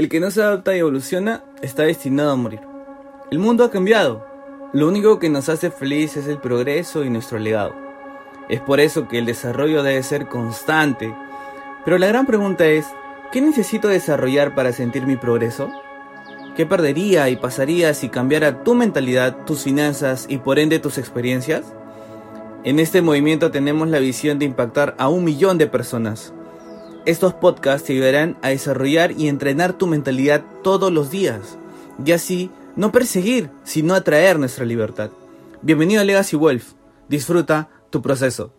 El que no se adapta y evoluciona está destinado a morir. El mundo ha cambiado. Lo único que nos hace feliz es el progreso y nuestro legado. Es por eso que el desarrollo debe ser constante. Pero la gran pregunta es, ¿qué necesito desarrollar para sentir mi progreso? ¿Qué perdería y pasaría si cambiara tu mentalidad, tus finanzas y por ende tus experiencias? En este movimiento tenemos la visión de impactar a un millón de personas. Estos podcasts te ayudarán a desarrollar y entrenar tu mentalidad todos los días y así no perseguir, sino atraer nuestra libertad. Bienvenido a Legacy Wolf. Disfruta tu proceso.